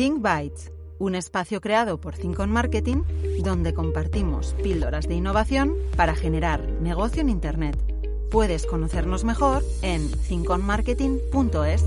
Think Bytes, un espacio creado por Think on Marketing donde compartimos píldoras de innovación para generar negocio en Internet. Puedes conocernos mejor en thinkonmarketing.es.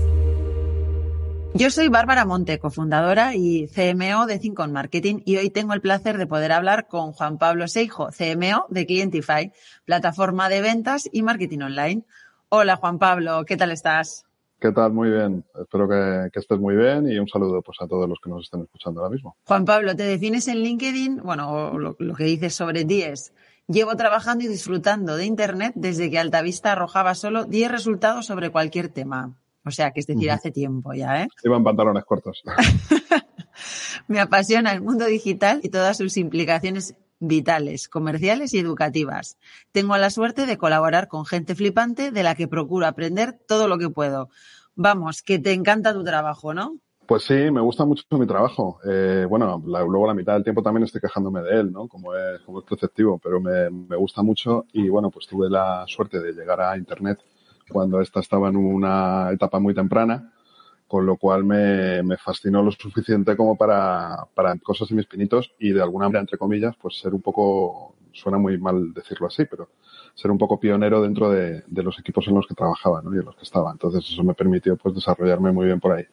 Yo soy Bárbara Monte, cofundadora y CMO de Think Marketing y hoy tengo el placer de poder hablar con Juan Pablo Seijo, CMO de Clientify, plataforma de ventas y marketing online. Hola Juan Pablo, ¿qué tal estás? ¿Qué tal? Muy bien. Espero que, estés muy bien y un saludo pues, a todos los que nos estén escuchando ahora mismo. Juan Pablo, te defines en LinkedIn, bueno, lo, lo que dices sobre ti es, llevo trabajando y disfrutando de Internet desde que Altavista arrojaba solo 10 resultados sobre cualquier tema. O sea, que es decir, hace tiempo ya, ¿eh? Iban pantalones cortos. Me apasiona el mundo digital y todas sus implicaciones vitales, comerciales y educativas. Tengo la suerte de colaborar con gente flipante de la que procuro aprender todo lo que puedo. Vamos, que te encanta tu trabajo, ¿no? Pues sí, me gusta mucho mi trabajo. Eh, bueno, luego la mitad del tiempo también estoy quejándome de él, ¿no? Como es, como es perceptivo, pero me, me gusta mucho y bueno, pues tuve la suerte de llegar a Internet cuando esta estaba en una etapa muy temprana, con lo cual me, me fascinó lo suficiente como para, para cosas y mis pinitos y de alguna manera, entre comillas, pues ser un poco, suena muy mal decirlo así, pero ser un poco pionero dentro de, los equipos en los que trabajaba ¿no? y en los que estaba. Entonces eso me permitió pues desarrollarme muy bien por ahí.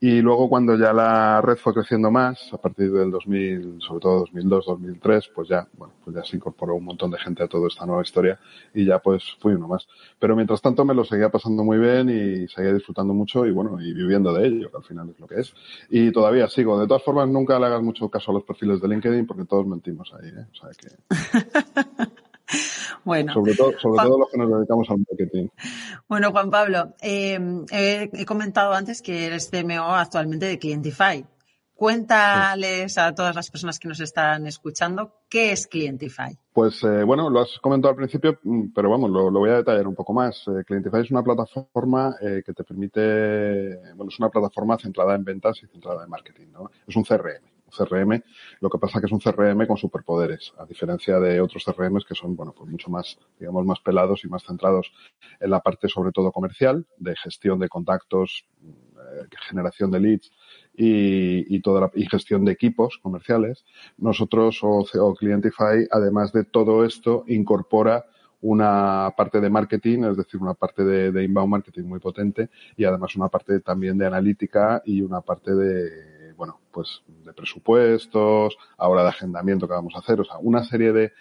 Y luego cuando ya la red fue creciendo más, a partir del 2000, sobre todo 2002, 2003, pues ya, bueno, pues ya se incorporó un montón de gente a toda esta nueva historia y ya pues fui uno más. Pero mientras tanto me lo seguía pasando muy bien y seguía disfrutando mucho y bueno, y viviendo de ello, que al final es lo que es. Y todavía sigo. De todas formas, nunca le hagas mucho caso a los perfiles de LinkedIn porque todos mentimos ahí, ¿eh? O sea que... Bueno, sobre todo, sobre todo los que nos dedicamos al marketing. Bueno, Juan Pablo, eh, he comentado antes que eres CMO actualmente de Clientify. Cuéntales a todas las personas que nos están escuchando qué es Clientify. Pues eh, bueno, lo has comentado al principio, mm, pero vamos, lo, lo voy a detallar un poco más. Eh, Clientify es una plataforma eh, que te permite, bueno, es una plataforma centrada en ventas y centrada en marketing, ¿no? Es un CRM. CRM, lo que pasa que es un CRM con superpoderes, a diferencia de otros CRMs que son, bueno, pues mucho más, digamos, más pelados y más centrados en la parte sobre todo comercial, de gestión de contactos, eh, generación de leads y, y, toda la, y gestión de equipos comerciales. Nosotros o, o Clientify, además de todo esto, incorpora una parte de marketing, es decir, una parte de, de, inbound marketing muy potente y además una parte también de analítica y una parte de bueno, pues de presupuestos, ahora de agendamiento que vamos a hacer, o sea, una serie de,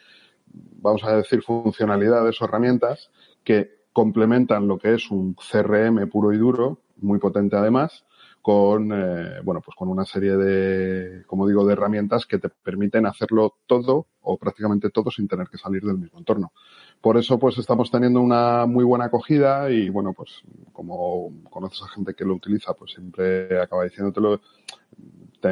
vamos a decir, funcionalidades o herramientas que complementan lo que es un CRM puro y duro, muy potente además, con, eh, bueno, pues con una serie de, como digo, de herramientas que te permiten hacerlo todo o prácticamente todo sin tener que salir del mismo entorno. Por eso, pues estamos teniendo una muy buena acogida y, bueno, pues como conoces a gente que lo utiliza, pues siempre acaba diciéndotelo, te,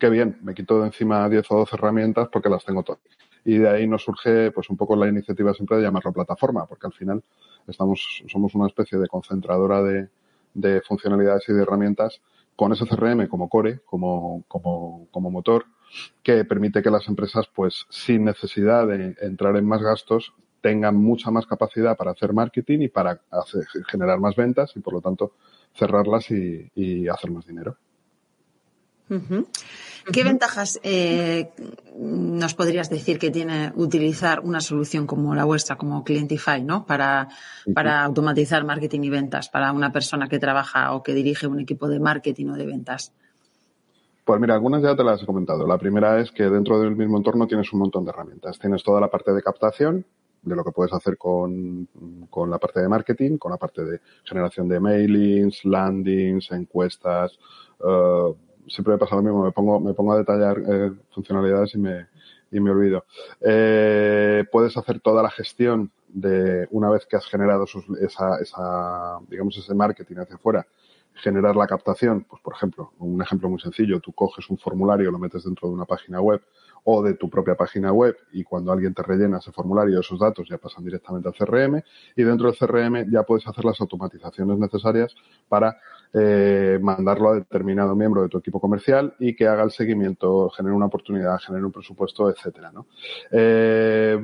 qué bien, me quito de encima 10 o 12 herramientas porque las tengo todas. Y de ahí nos surge pues un poco la iniciativa siempre de llamarlo plataforma, porque al final estamos, somos una especie de concentradora de, de funcionalidades y de herramientas con ese CRM como core, como, como, como motor, que permite que las empresas, pues, sin necesidad de entrar en más gastos, tengan mucha más capacidad para hacer marketing y para hacer, generar más ventas y, por lo tanto, cerrarlas y, y hacer más dinero. Uh -huh. ¿Qué uh -huh. ventajas eh, nos podrías decir que tiene utilizar una solución como la vuestra, como Clientify, ¿no? Para, uh -huh. para automatizar marketing y ventas para una persona que trabaja o que dirige un equipo de marketing o de ventas. Pues mira, algunas ya te las he comentado. La primera es que dentro del mismo entorno tienes un montón de herramientas. Tienes toda la parte de captación, de lo que puedes hacer con, con la parte de marketing, con la parte de generación de mailings, landings, encuestas, uh, siempre me pasa lo mismo, me pongo, me pongo a detallar eh, funcionalidades y me, y me olvido. Eh, puedes hacer toda la gestión de una vez que has generado sus, esa, esa, digamos, ese marketing hacia afuera, generar la captación, pues por ejemplo, un ejemplo muy sencillo, tú coges un formulario, lo metes dentro de una página web o de tu propia página web y cuando alguien te rellena ese formulario, esos datos ya pasan directamente al CRM y dentro del CRM ya puedes hacer las automatizaciones necesarias para eh, mandarlo a determinado miembro de tu equipo comercial y que haga el seguimiento, genere una oportunidad, genere un presupuesto, etcétera, ¿no? Eh,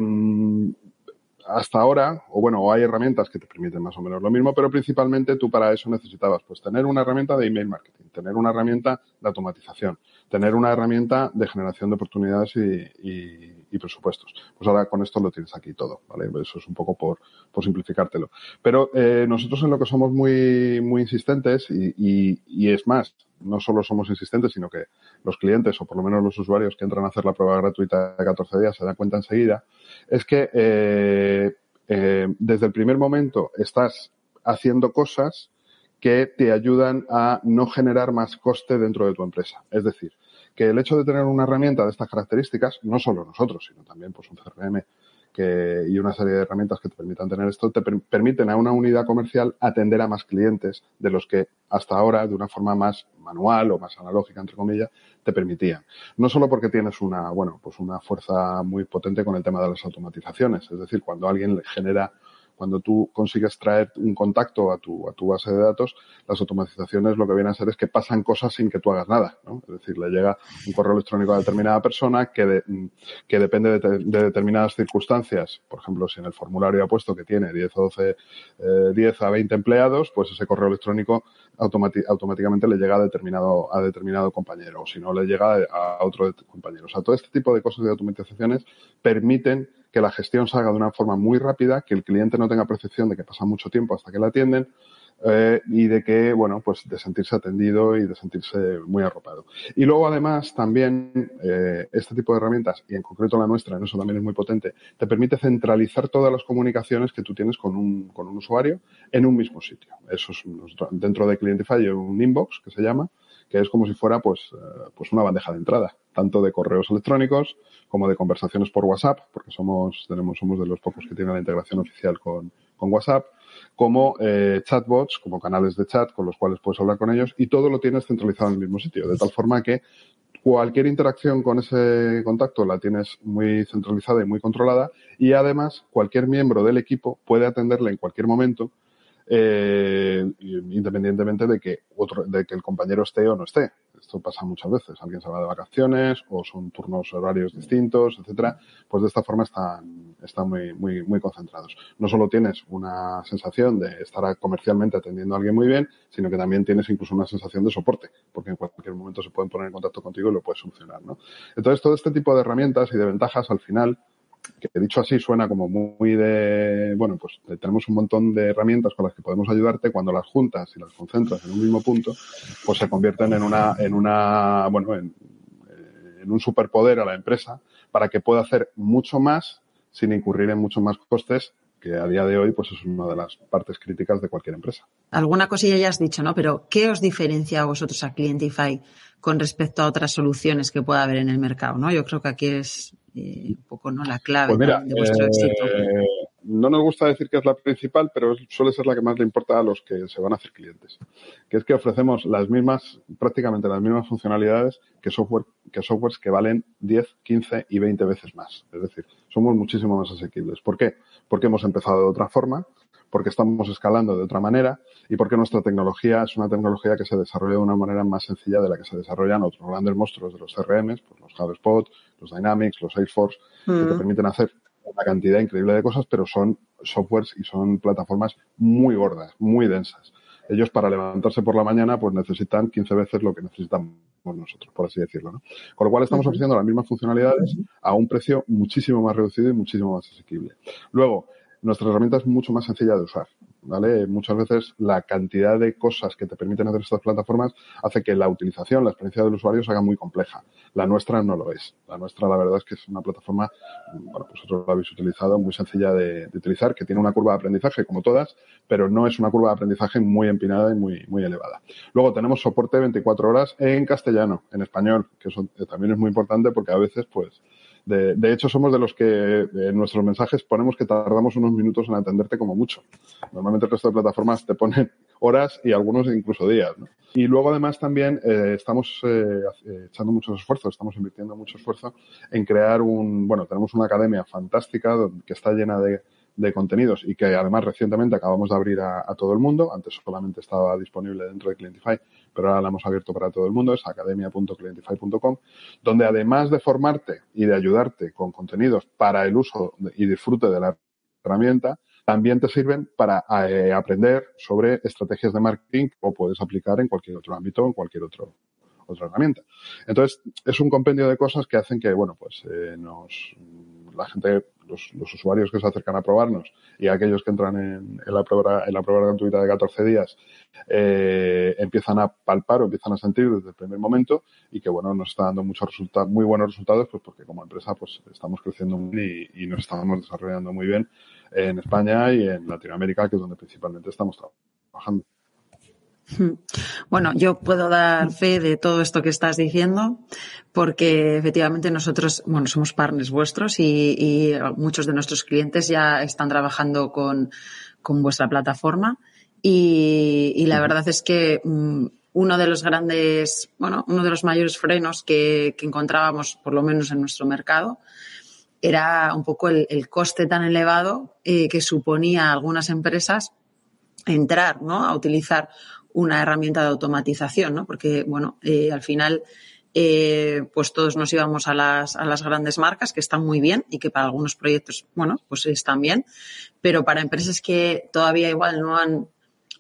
hasta ahora, o bueno, hay herramientas que te permiten más o menos lo mismo, pero principalmente tú para eso necesitabas pues tener una herramienta de email marketing, tener una herramienta de automatización, tener una herramienta de generación de oportunidades y, presupuestos. Pues ahora con esto lo tienes aquí todo, ¿vale? Eso es un poco por, simplificártelo. Pero eh, nosotros en lo que somos muy, insistentes y, y es más, no solo somos insistentes, sino que los clientes, o por lo menos los usuarios que entran a hacer la prueba gratuita de 14 días, se dan cuenta enseguida, es que eh, eh, desde el primer momento estás haciendo cosas que te ayudan a no generar más coste dentro de tu empresa. Es decir, que el hecho de tener una herramienta de estas características, no solo nosotros, sino también pues un CRM que, y una serie de herramientas que te permitan tener esto, te permiten a una unidad comercial atender a más clientes de los que hasta ahora, de una forma más manual o más analógica, entre comillas, te permitían. No solo porque tienes una, bueno, pues una fuerza muy potente con el tema de las automatizaciones, es decir, cuando alguien genera cuando tú consigues traer un contacto a tu, a tu base de datos, las automatizaciones lo que vienen a ser es que pasan cosas sin que tú hagas nada. ¿no? Es decir, le llega un correo electrónico a determinada persona que, que depende de, determinadas circunstancias. Por ejemplo, si en el formulario ha puesto que tiene 10 o 12, eh, 10 a 20 empleados, pues ese correo electrónico automáticamente le llega a determinado, a determinado compañero. O si no, le llega a otro compañero. O sea, todo este tipo de cosas de automatizaciones permiten que la gestión salga de una forma muy rápida, que el cliente no tenga percepción de que pasa mucho tiempo hasta que la atienden eh, y de que, bueno, pues de sentirse atendido y de sentirse muy arropado. Y luego, además, también eh, este tipo de herramientas, y en concreto la nuestra, en eso también es muy potente, te permite centralizar todas las comunicaciones que tú tienes con un, con un usuario en un mismo sitio. Eso es dentro de Clientify un inbox que se llama, que es como si fuera pues, eh, pues una bandeja de entrada, tanto de correos electrónicos como de conversaciones por WhatsApp, porque somos, tenemos, somos de los pocos que tienen la integración oficial con, con WhatsApp, como eh, chatbots, como canales de chat con los cuales puedes hablar con ellos y todo lo tienes centralizado en el mismo sitio, de tal forma que cualquier interacción con ese contacto la tienes muy centralizada y muy controlada y además cualquier miembro del equipo puede atenderle en cualquier momento eh, independientemente de que otro, de que el compañero esté o no esté. Esto pasa muchas veces. Alguien se va de vacaciones o son turnos horarios distintos, etcétera. Pues de esta forma están, están muy, muy, muy concentrados. No solo tienes una sensación de estar comercialmente atendiendo a alguien muy bien, sino que también tienes incluso una sensación de soporte, porque en cualquier momento se pueden poner en contacto contigo y lo puedes solucionar, ¿no? Entonces, todo este tipo de herramientas y de ventajas al final que dicho así suena como muy de, bueno, pues tenemos un montón de herramientas con las que podemos ayudarte, cuando las juntas y las concentras en un mismo punto, pues se convierten en una, en una, bueno, en, en un superpoder a la empresa para que pueda hacer mucho más sin incurrir en muchos más costes que a día de hoy pues es una de las partes críticas de cualquier empresa. Alguna cosilla ya has dicho, ¿no? Pero ¿qué os diferencia a vosotros a Clientify con respecto a otras soluciones que pueda haber en el mercado, ¿no? Yo creo que aquí es eh, un poco no la clave pues de vuestro éxito. No nos gusta decir que es la principal, pero suele ser la que más le importa a los que se van a hacer clientes. Que es que ofrecemos las mismas, prácticamente las mismas funcionalidades que software, que softwares que valen 10, 15 y 20 veces más. Es decir, somos muchísimo más asequibles. ¿Por qué? Porque hemos empezado de otra forma, porque estamos escalando de otra manera y porque nuestra tecnología es una tecnología que se desarrolla de una manera más sencilla de la que se desarrollan otros grandes monstruos de los CRMs, pues los HubSpot, los Dynamics, los Salesforce, que te mm. permiten hacer una cantidad increíble de cosas, pero son softwares y son plataformas muy gordas, muy densas. Ellos para levantarse por la mañana pues necesitan 15 veces lo que necesitamos nosotros, por así decirlo. ¿no? Con lo cual estamos ofreciendo las mismas funcionalidades a un precio muchísimo más reducido y muchísimo más asequible. Luego, nuestra herramienta es mucho más sencilla de usar. ¿vale? Muchas veces la cantidad de cosas que te permiten hacer estas plataformas hace que la utilización, la experiencia del usuario se haga muy compleja. La nuestra no lo es. La nuestra, la verdad es que es una plataforma, bueno, pues vosotros la habéis utilizado, muy sencilla de, utilizar, que tiene una curva de aprendizaje como todas, pero no es una curva de aprendizaje muy empinada y muy, muy elevada. Luego tenemos soporte 24 horas en castellano, en español, que eso también es muy importante porque a veces, pues, de, de, hecho, somos de los que en nuestros mensajes ponemos que tardamos unos minutos en atenderte como mucho. Normalmente el resto de plataformas te ponen horas y algunos incluso días. ¿no? Y luego además también eh, estamos eh, echando muchos esfuerzos, estamos invirtiendo mucho esfuerzo en crear un, bueno, tenemos una academia fantástica que está llena de de contenidos y que además recientemente acabamos de abrir a, todo el mundo. Antes solamente estaba disponible dentro de Clientify, pero ahora la hemos abierto para todo el mundo. Es academia.clientify.com, donde además de formarte y de ayudarte con contenidos para el uso y disfrute de la herramienta, también te sirven para eh, aprender sobre estrategias de marketing o puedes aplicar en cualquier otro ámbito, en cualquier otro otra herramienta. Entonces, es un compendio de cosas que hacen que, bueno, pues eh, nos, la gente, los, usuarios que se acercan a probarnos y aquellos que entran en, en, la, prueba, en la prueba gratuita de 14 días, eh, empiezan a palpar o empiezan a sentir desde el primer momento y que, bueno, nos está dando muchos resultados, muy buenos resultados, pues porque como empresa, pues estamos creciendo y, y nos estamos desarrollando muy bien en España y en Latinoamérica, que es donde principalmente estamos trabajando. Bueno, yo puedo dar fe de todo esto que estás diciendo, porque efectivamente nosotros, bueno, somos partners vuestros y, y muchos de nuestros clientes ya están trabajando con, con vuestra plataforma. Y, y, la verdad es que um, uno de los grandes, bueno, uno de los mayores frenos que, que, encontrábamos, por lo menos en nuestro mercado, era un poco el, el coste tan elevado eh, que suponía a algunas empresas entrar, ¿no? A utilizar una herramienta de automatización, ¿no? Porque, bueno, eh, al final, eh, pues todos nos íbamos a las, a las grandes marcas que están muy bien y que para algunos proyectos, bueno, pues están bien, pero para empresas que todavía igual no han,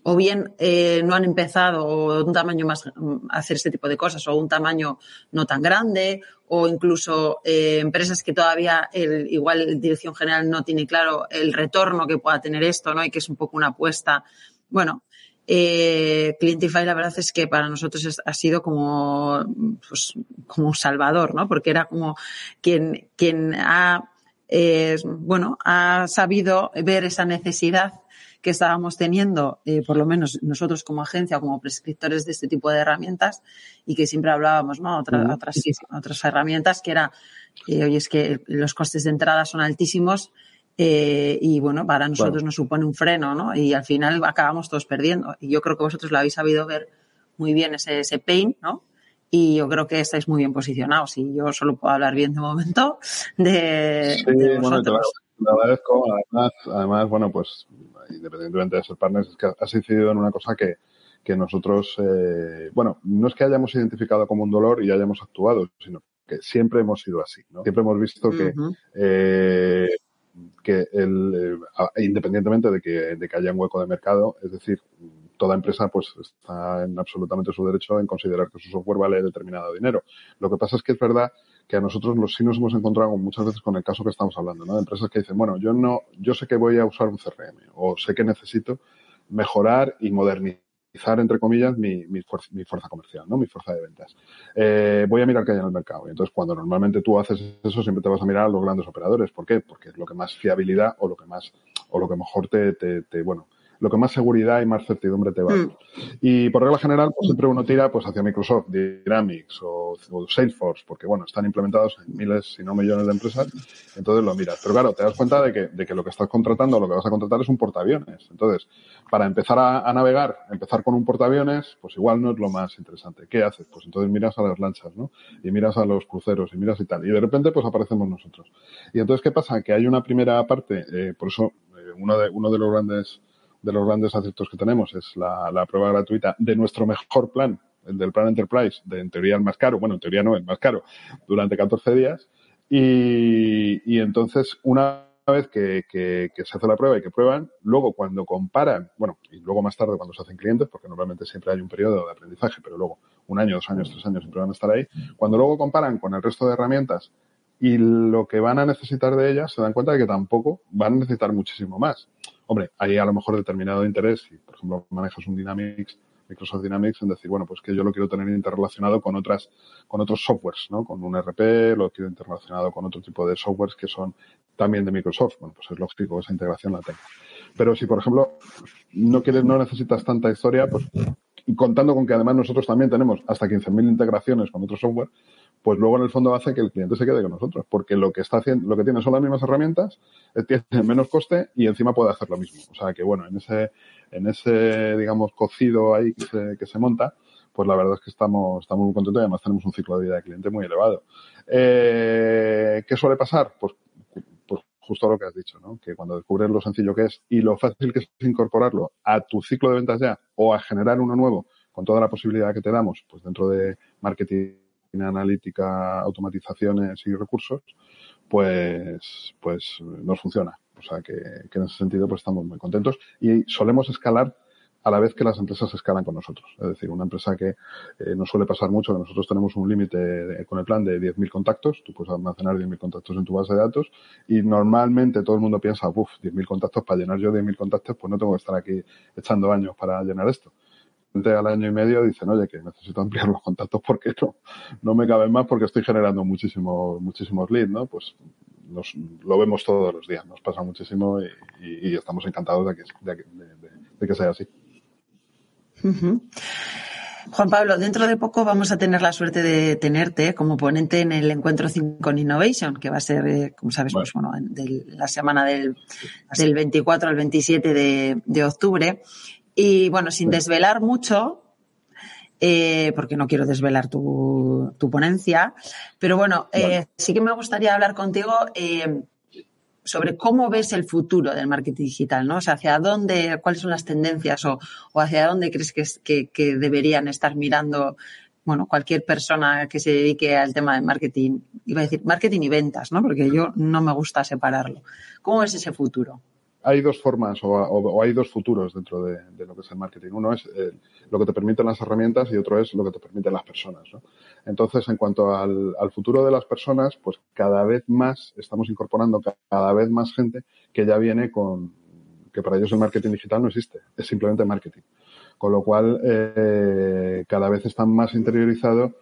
o bien eh, no han empezado o un tamaño más a hacer este tipo de cosas o un tamaño no tan grande o incluso empresas que todavía el, igual la dirección general no tiene claro el retorno que pueda tener esto, ¿no? Y que es un poco una apuesta. Bueno, eh, Clientify la verdad es que para nosotros ha sido como, pues, como un salvador, ¿no? Porque era como quien, quien ha, eh, bueno, ha sabido ver esa necesidad que estábamos teniendo, eh, por lo menos nosotros como agencia como prescriptores de este tipo de herramientas y que siempre hablábamos, ¿no? Otra, otras, otras herramientas que era, eh, oye, es que los costes de entrada son altísimos, eh, y bueno, para nosotros bueno. nos supone un freno, ¿no? Y al final acabamos todos perdiendo. Y yo creo que vosotros lo habéis sabido ver muy bien ese, ese pain, ¿no? Y yo creo que estáis muy bien posicionados. Y yo solo puedo hablar bien de momento de, sí, de vosotros. Bueno, te agradezco. Además, además, bueno, pues independientemente de ser partners, es que has incidido en una cosa que, que nosotros, eh, bueno, no es que hayamos identificado como un dolor y hayamos actuado, sino que siempre hemos sido así, ¿no? Siempre hemos visto que uh -huh. eh, que el, eh, independientemente de que, de que haya un hueco de mercado, es decir, toda empresa pues está en absolutamente su derecho en considerar que su software vale determinado dinero. Lo que pasa es que es verdad que a nosotros los sí nos hemos encontrado muchas veces con el caso que estamos hablando, ¿no? De empresas que dicen, bueno, yo no, yo sé que voy a usar un CRM o sé que necesito mejorar y modernizar entre comillas, mi, fuerza, comercial, ¿no? Mi fuerza de ventas. Eh, voy a mirar qué hay en el mercado. Y entonces, cuando normalmente tú haces eso, siempre te vas a mirar a los grandes operadores. ¿Por qué? Porque es lo que más fiabilidad o lo que más, o lo que mejor te, te, te bueno, lo que más seguridad y más certidumbre te va. Mm. Y por regla general, pues siempre uno tira pues hacia Microsoft Dynamics o, o, Salesforce, porque bueno, están implementados en miles, si no millones de empresas, entonces lo miras. Pero claro, te das cuenta de que, de que lo que estás contratando o lo que vas a contratar es un portaaviones. Entonces, para empezar a, a, navegar, empezar con un portaaviones, pues igual no es lo más interesante. ¿Qué haces? Pues entonces miras a las lanchas, ¿no? Y miras a los cruceros y miras y tal. Y de repente, pues aparecemos nosotros. Y entonces, ¿qué pasa? Que hay una primera parte, eh, por eso eh, uno, de, uno de los grandes de los grandes aciertos que tenemos es la, la, prueba gratuita de nuestro mejor plan, el del plan Enterprise, de en teoría el más caro, bueno, en teoría no, el más caro, durante 14 días. Y, y entonces, una vez que, que, que, se hace la prueba y que prueban, luego cuando comparan, bueno, y luego más tarde cuando se hacen clientes, porque normalmente siempre hay un periodo de aprendizaje, pero luego un año, dos años, tres años siempre van a estar ahí, cuando luego comparan con el resto de herramientas y lo que van a necesitar de ellas, se dan cuenta de que tampoco van a necesitar muchísimo más. Hombre, hay a lo mejor determinado interés, si por ejemplo manejas un Dynamics, Microsoft Dynamics, en decir, bueno, pues que yo lo quiero tener interrelacionado con otras, con otros softwares, ¿no? Con un RP, lo quiero interrelacionado con otro tipo de softwares que son también de Microsoft. Bueno, pues es lógico, esa integración la tengo. Pero si, por ejemplo, no quieres, no necesitas tanta historia, pues, contando con que además nosotros también tenemos hasta 15.000 integraciones con otro software, pues luego en el fondo hace que el cliente se quede con nosotros, porque lo que está haciendo, lo que tiene son las mismas herramientas, eh, tiene menos coste y encima puede hacer lo mismo. O sea que bueno, en ese, en ese, digamos, cocido ahí que se, que se monta, pues la verdad es que estamos, estamos muy contentos y además tenemos un ciclo de vida de cliente muy elevado. Eh, ¿Qué suele pasar? Pues, pues justo lo que has dicho, ¿no? Que cuando descubres lo sencillo que es y lo fácil que es incorporarlo a tu ciclo de ventas ya o a generar uno nuevo con toda la posibilidad que te damos, pues dentro de marketing analítica, automatizaciones y recursos, pues, pues nos funciona. O sea que, que en ese sentido pues estamos muy contentos y solemos escalar a la vez que las empresas escalan con nosotros. Es decir, una empresa que eh, nos suele pasar mucho, que nosotros tenemos un límite con el plan de 10.000 contactos, tú puedes almacenar 10.000 contactos en tu base de datos y normalmente todo el mundo piensa, uff, 10.000 contactos, para llenar yo 10.000 contactos, pues no tengo que estar aquí echando años para llenar esto. Al año y medio dicen, oye, que necesito ampliar los contactos porque no, no me caben más porque estoy generando muchísimos, muchísimos leads, ¿no? Pues nos, lo vemos todos los días, nos pasa muchísimo y, estamos encantados de que, de que sea así. Juan Pablo, dentro de poco vamos a tener la suerte de tenerte como ponente en el encuentro 5 Innovation, que va a ser, eh, como sabes, pues bueno, de la semana del, del 24 al 27 de, octubre. Y bueno, sin desvelar mucho, eh, porque no quiero desvelar tu, ponencia, pero bueno, eh, sí que me gustaría hablar contigo sobre cómo ves el futuro del marketing digital, ¿no? O sea, hacia dónde, cuáles son las tendencias o, hacia dónde crees que, que, deberían estar mirando, bueno, cualquier persona que se dedique al tema de marketing, iba a decir marketing y ventas, ¿no? Porque yo no me gusta separarlo. ¿Cómo ves ese futuro? Hay dos formas o, hay dos futuros dentro de, lo que es el marketing. Uno es eh, lo que te permiten las herramientas y otro es lo que te permiten las personas. Entonces, en cuanto al, futuro de las personas, pues cada vez más estamos incorporando cada vez más gente que ya viene con que para ellos el marketing digital no existe, es simplemente marketing. Con lo cual, eh, cada vez están más interiorizados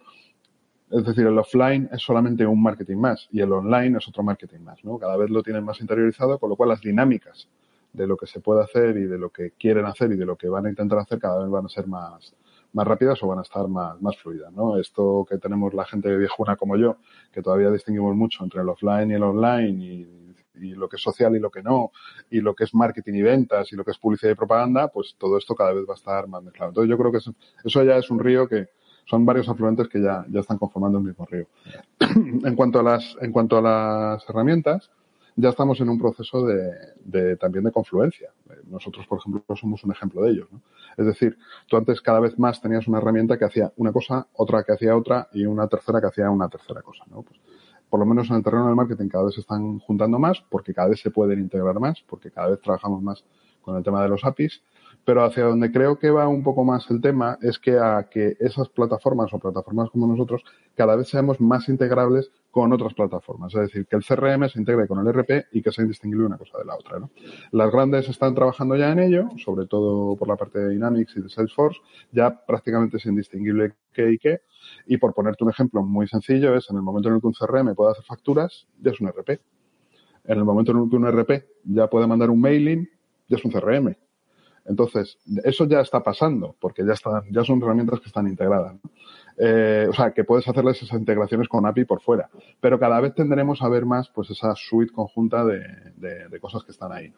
es decir, el offline es solamente un marketing más y el online es otro marketing más, ¿no? Cada vez lo tienen más interiorizado, con lo cual las dinámicas de lo que se puede hacer y de lo que quieren hacer y de lo que van a intentar hacer cada vez van a ser más, más rápidas o van a estar más, más fluidas, ¿no? Esto que tenemos la gente viejuna como yo, que todavía distinguimos mucho entre el offline y el online y, lo que es social y lo que no, y lo que es marketing y ventas y lo que es publicidad y propaganda, pues todo esto cada vez va a estar más mezclado. Entonces yo creo que eso ya es un río que, son varios afluentes que ya, ya están conformando el mismo río. en cuanto a las, en cuanto a las herramientas, ya estamos en un proceso de, de, también de confluencia. Nosotros, por ejemplo, somos un ejemplo de ello. ¿no? Es decir, tú antes cada vez más tenías una herramienta que hacía una cosa, otra que hacía otra y una tercera que hacía una tercera cosa. ¿no? Pues, por lo menos en el terreno del marketing cada vez se están juntando más porque cada vez se pueden integrar más, porque cada vez trabajamos más con el tema de los APIs pero hacia donde creo que va un poco más el tema es que a que esas plataformas o plataformas como nosotros cada vez seamos más integrables con otras plataformas. Es decir, que el CRM se integre con el RP y que sea indistinguible una cosa de la otra. ¿no? Las grandes están trabajando ya en ello, sobre todo por la parte de Dynamics y de Salesforce, ya prácticamente es indistinguible qué y qué. Y por ponerte un ejemplo muy sencillo, es en el momento en el que un CRM puede hacer facturas, ya es un RP. En el momento en el que un RP ya puede mandar un mailing, ya es un CRM. Entonces, eso ya está pasando, porque ya están, ya son herramientas que están integradas. Eh, o sea, que puedes hacerles esas integraciones con API por fuera. Pero cada vez tendremos a ver más, pues, esa suite conjunta de, de, cosas que están ahí.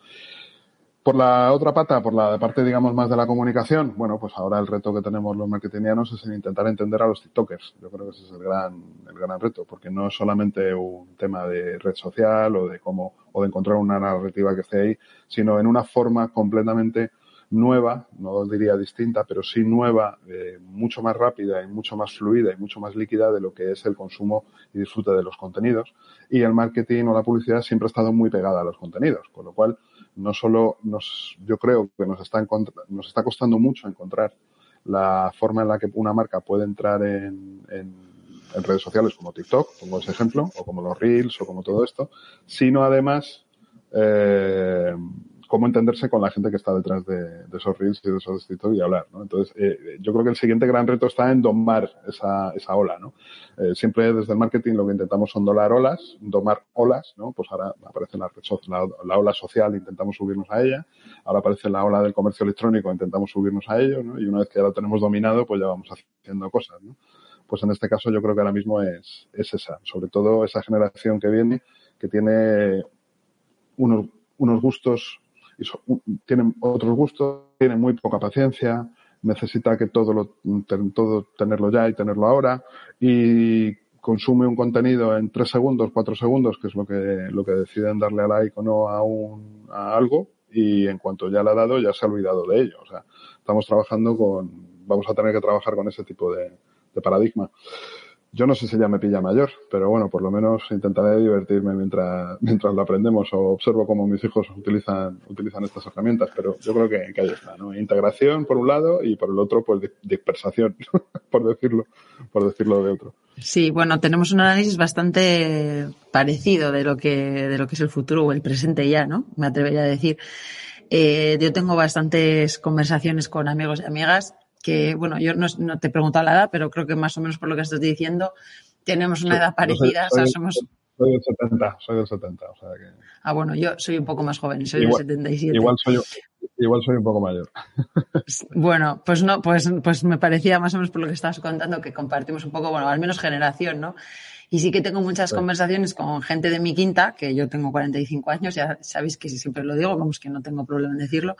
Por la otra pata, por la parte, digamos, más de la comunicación, bueno, pues ahora el reto que tenemos los marketingianos es intentar entender a los TikTokers. Yo creo que ese es el gran, el gran reto, porque no es solamente un tema de red social o de cómo, o de encontrar una narrativa que esté ahí, sino en una forma completamente nueva, no diría distinta, pero sí nueva, eh, mucho más rápida y mucho más fluida y mucho más líquida de lo que es el consumo y disfrute de los contenidos. Y el marketing o la publicidad siempre ha estado muy pegada a los contenidos, con lo cual no solo nos, yo creo que nos está, nos está costando mucho encontrar la forma en la que una marca puede entrar en, en, redes sociales como TikTok, pongo ese ejemplo, o como los Reels o como todo esto, sino además eh, cómo entenderse con la gente que está detrás de, esos reels y de esos distritos y hablar, ¿no? Entonces, eh, yo creo que el siguiente gran reto está en domar esa, esa ola, ¿no? Eh, siempre desde el marketing lo que intentamos son dolar olas, domar olas, ¿no? Pues ahora aparece la, la, la ola social, intentamos subirnos a ella, ahora aparece la ola del comercio electrónico, intentamos subirnos a ello, ¿no? Y una vez que ya lo tenemos dominado, pues ya vamos haciendo cosas, ¿no? Pues en este caso yo creo que ahora mismo es, es esa, sobre todo esa generación que viene, que tiene unos, unos gustos tienen otros gustos, tienen muy poca paciencia, necesita que todo, lo, todo tenerlo ya y tenerlo ahora y consume un contenido en tres segundos, cuatro segundos, que es lo que, lo que deciden darle a like o no a, un, a algo y en cuanto ya le ha dado ya se ha olvidado de ello. O sea, estamos trabajando con, vamos a tener que trabajar con ese tipo de, de paradigma. Yo no sé si ya me pilla mayor, pero bueno, por lo menos intentaré divertirme mientras, mientras lo aprendemos o observo cómo mis hijos utilizan, utilizan estas herramientas, pero yo creo que, que ahí está, ¿no? Integración por un lado y por el otro, pues dispersación, por decirlo, por decirlo de otro. Sí, bueno, tenemos un análisis bastante parecido de lo que, de lo que es el futuro o el presente ya, ¿no? Me atrevería a decir. Eh, yo tengo bastantes conversaciones con amigos y amigas que, bueno, yo no, te he preguntado la edad, pero creo que más o menos por lo que estás diciendo, tenemos una edad parecida. Soy, o sea, somos... soy del 70, soy del 70. O sea que... Ah, bueno, yo soy un poco más joven, soy igual, del 77. Igual soy, igual soy un poco mayor. Bueno, pues no, pues, pues me parecía más o menos por lo que estabas contando que compartimos un poco, bueno, al menos generación, ¿no? Y sí que tengo muchas conversaciones con gente de mi quinta, que yo tengo 45 años, ya sabéis que siempre lo digo, vamos que no tengo problema en decirlo.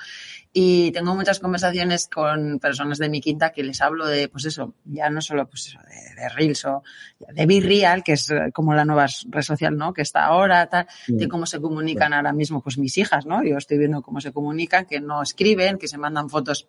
Y tengo muchas conversaciones con personas de mi quinta que les hablo de, pues eso, ya no solo pues eso, de, Reels o de Be Real, que es eh, como la nueva red social, ¿no? Que está ahora, tal, de cómo se comunican ahora mismo, pues mis hijas, ¿no? Yo estoy viendo cómo se comunican, que no escriben, que se mandan fotos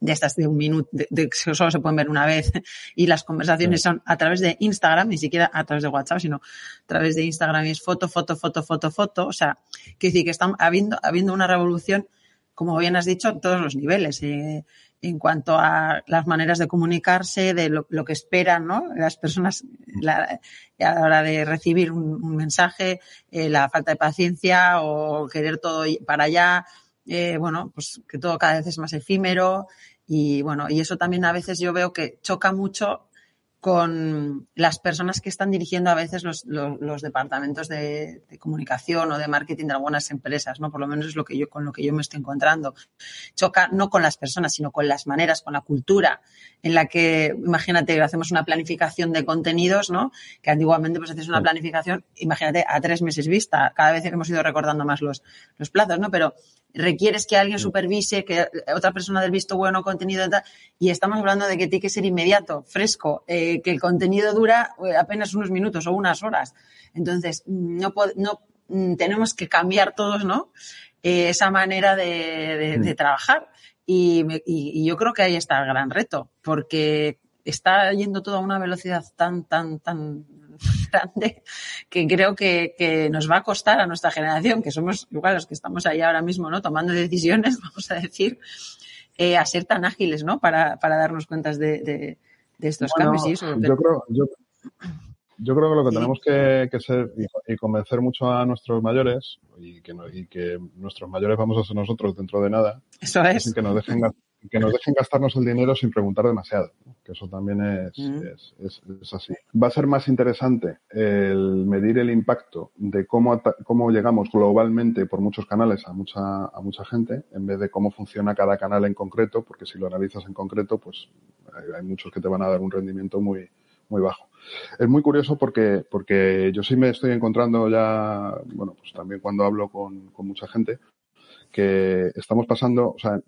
de estas de un minuto, de, que solo se pueden ver una vez y las conversaciones son a través de Instagram, ni siquiera a través de WhatsApp, sino a través de Instagram y es foto, foto, foto, foto, foto. O sea, quiero decir que están habiendo, habiendo una revolución, como bien has dicho, a todos los niveles. Eh, en cuanto a las maneras de comunicarse, de lo, que esperan ¿no? las personas a la hora de recibir un, mensaje, eh, la falta de paciencia o querer todo para allá, eh, bueno, pues que todo cada vez es más efímero, y bueno, y eso también a veces yo veo que choca mucho con las personas que están dirigiendo a veces los, los, departamentos de, comunicación o de marketing de algunas empresas, ¿no? Por lo menos es lo que yo, con lo que yo me estoy encontrando. Choca no con las personas, sino con las maneras, con la cultura en la que, imagínate, hacemos una planificación de contenidos, ¿no? Que antiguamente pues haces una planificación, imagínate, a tres meses vista. Cada vez hemos ido recordando más los, los plazos, ¿no? Pero requieres que alguien supervise, que otra persona del visto bueno contenido y estamos hablando de que tiene que ser inmediato, fresco, eh, que el contenido dura eh, apenas unos minutos o unas horas. Entonces, no, no mm, tenemos que cambiar todos, ¿no? Eh, esa manera de, de, trabajar. Y, y, yo creo que ahí está el gran reto, porque está yendo todo a una velocidad tan, tan, tan grande que creo que, que, nos va a costar a nuestra generación, que somos igual los que estamos ahí ahora mismo, ¿no? Tomando decisiones, vamos a decir, eh, a ser tan ágiles, ¿no? Para, para darnos cuentas de, de, de estos cambios y eso. Yo creo, yo, yo creo que lo que tenemos que, que ser y, convencer mucho a nuestros mayores y que, y que nuestros mayores vamos a ser nosotros dentro de nada. Eso es. que nos dejen que nos dejen gastarnos el dinero sin preguntar demasiado, que eso también es, mm. es, es, es, así. Va a ser más interesante el medir el impacto de cómo, cómo llegamos globalmente por muchos canales a mucha, a mucha gente, en vez de cómo funciona cada canal en concreto, porque si lo analizas en concreto, pues hay, hay muchos que te van a dar un rendimiento muy, muy bajo. Es muy curioso porque, porque yo sí me estoy encontrando ya, bueno, pues también cuando hablo con, con mucha gente, que estamos pasando, o sea,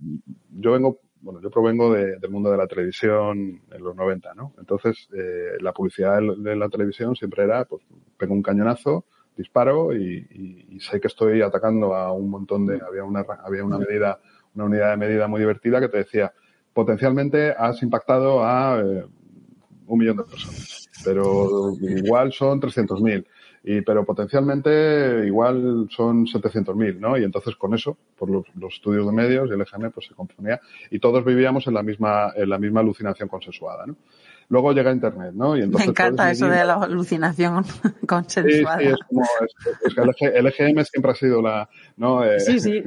yo vengo, bueno, yo provengo de, del mundo de la televisión en los 90, ¿no? Entonces, eh, la publicidad de, la televisión siempre era, pues, pego un cañonazo, disparo y, sé que estoy atacando a un montón de, había una, había una medida, una unidad de medida muy divertida que te decía, potencialmente has impactado a eh, un millón de personas, pero igual son 300.000 y, pero potencialmente igual son 700.000, ¿no? Y entonces con eso, por los, los, estudios de medios y el EGM, pues se componía y todos vivíamos en la misma, en la misma alucinación consensuada, ¿no? Luego llega Internet, ¿no? Y entonces Me encanta eso de la alucinación consensuada. Sí, sí, es como, es, es que el, EGM siempre ha sido la, ¿no? Eh, sí, sí.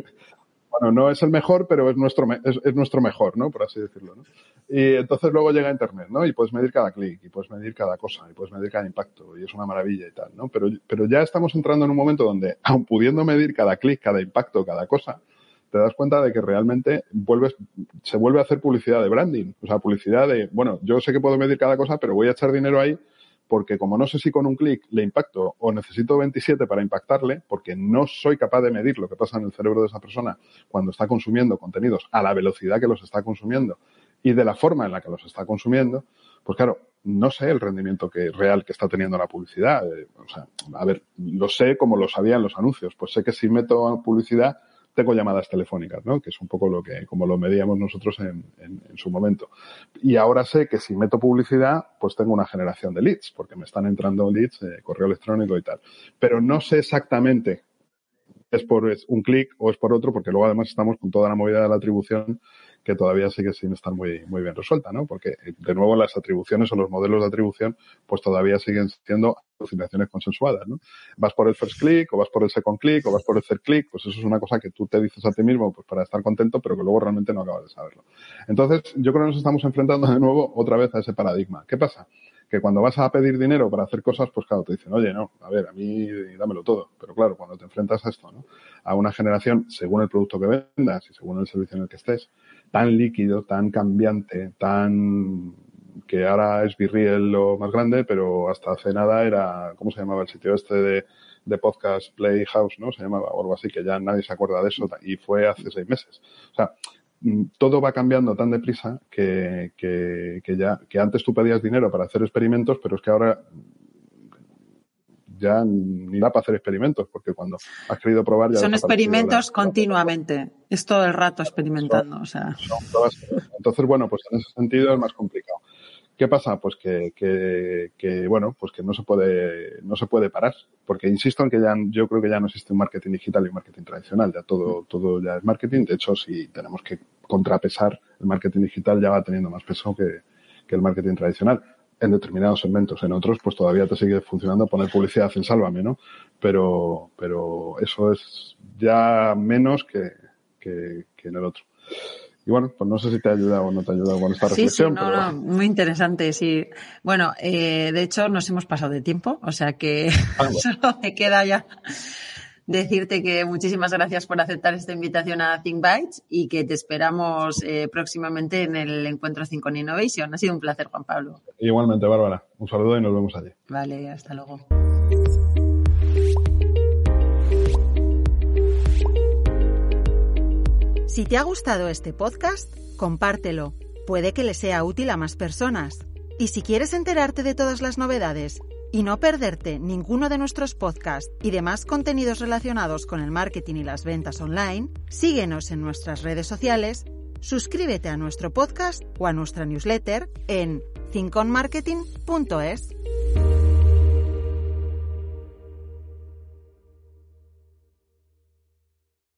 Bueno, no es el mejor, pero es nuestro, es, es nuestro mejor, ¿no? Por así decirlo, ¿no? Y entonces luego llega Internet, ¿no? Y puedes medir cada clic, y puedes medir cada cosa, y puedes medir cada impacto, y es una maravilla y tal, ¿no? Pero, pero ya estamos entrando en un momento donde, aun pudiendo medir cada clic, cada impacto, cada cosa, te das cuenta de que realmente vuelves, se vuelve a hacer publicidad de branding. O sea, publicidad de, bueno, yo sé que puedo medir cada cosa, pero voy a echar dinero ahí porque como no sé si con un clic le impacto o necesito 27 para impactarle, porque no soy capaz de medir lo que pasa en el cerebro de esa persona cuando está consumiendo contenidos a la velocidad que los está consumiendo y de la forma en la que los está consumiendo, pues claro, no sé el rendimiento que real que está teniendo la publicidad. Eh, o sea, a ver, lo sé como lo sabía en los anuncios. Pues sé que si meto publicidad, tengo llamadas telefónicas, ¿no? Que es un poco lo que, como lo medíamos nosotros en, en, su momento. Y ahora sé que si meto publicidad, pues tengo una generación de leads, porque me están entrando leads, eh, correo electrónico y tal. Pero no sé exactamente es por un clic o es por otro, porque luego además estamos con toda la movida de la atribución que todavía sigue sin estar muy, muy bien resuelta, ¿no? Porque, de nuevo, las atribuciones o los modelos de atribución, pues todavía siguen siendo alucinaciones consensuadas, ¿no? Vas por el first click, o vas por el second click, o vas por el third click, pues eso es una cosa que tú te dices a ti mismo, pues para estar contento, pero que luego realmente no acabas de saberlo. Entonces, yo creo que nos estamos enfrentando de nuevo otra vez a ese paradigma. ¿Qué pasa? que cuando vas a pedir dinero para hacer cosas, pues claro, te dicen, oye, no, a ver, a mí dámelo todo. Pero claro, cuando te enfrentas a esto, ¿no? A una generación, según el producto que vendas y según el servicio en el que estés, tan líquido, tan cambiante, tan que ahora es Virriel lo más grande, pero hasta hace nada era, ¿cómo se llamaba el sitio este de, de podcast Playhouse, ¿no? Se llamaba o algo así, que ya nadie se acuerda de eso y fue hace seis meses. O sea, mm, todo va cambiando tan deprisa que, que, que ya, que antes tú pedías dinero para hacer experimentos, pero es que ahora ya ni da para hacer experimentos, porque cuando has querido probar ya... Son experimentos continuamente, es todo el rato experimentando, o sea... entonces, bueno, pues en ese sentido es más complicado. ¿Qué pasa? Pues que, que, que, bueno, pues que no se puede, no se puede parar. Porque insisto en que ya, yo creo que ya no existe un marketing digital y un marketing tradicional. Ya todo, todo ya es marketing. De hecho, si tenemos que contrapesar, el marketing digital ya va teniendo más peso que, que el marketing tradicional en determinados segmentos. En otros, pues todavía te sigue funcionando poner publicidad en Sálvame, ¿no? Pero, pero eso es ya menos que, que, en el otro. Y bueno, pues no sé si te ha ayudado o no te ha ayudado con esta reflexión. Sí, no, no, muy interesante, sí. Bueno, eh, de hecho nos hemos pasado de tiempo, o sea que ah, solo me queda ya decirte que muchísimas gracias por aceptar esta invitación a Think Bytes y que te esperamos eh, próximamente en el encuentro 5 Innovation. Ha sido un placer, Juan Pablo. Igualmente, Bárbara. Un saludo y nos vemos allí. Vale, hasta luego. Si te ha gustado este podcast, compártelo. Puede que le sea útil a más personas. Y si quieres enterarte de todas las novedades y no perderte ninguno de nuestros podcasts y demás contenidos relacionados con el marketing y las ventas online, síguenos en nuestras redes sociales, suscríbete a nuestro podcast o a nuestra newsletter en thinkonmarketing.es.